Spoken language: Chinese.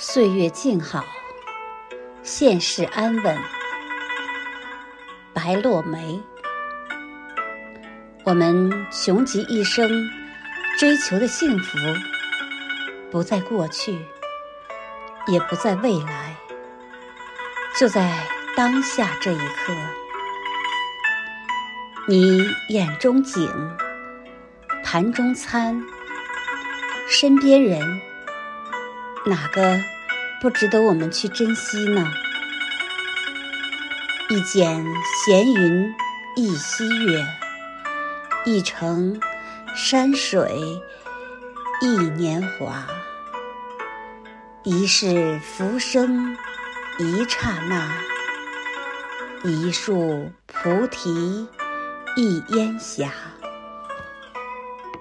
岁月静好，现世安稳。白落梅，我们穷极一生追求的幸福，不在过去，也不在未来，就在当下这一刻。你眼中景，盘中餐，身边人。哪个不值得我们去珍惜呢？一剪闲云一溪月，一程山水一年华。一世浮生一刹那，一树菩提一烟霞。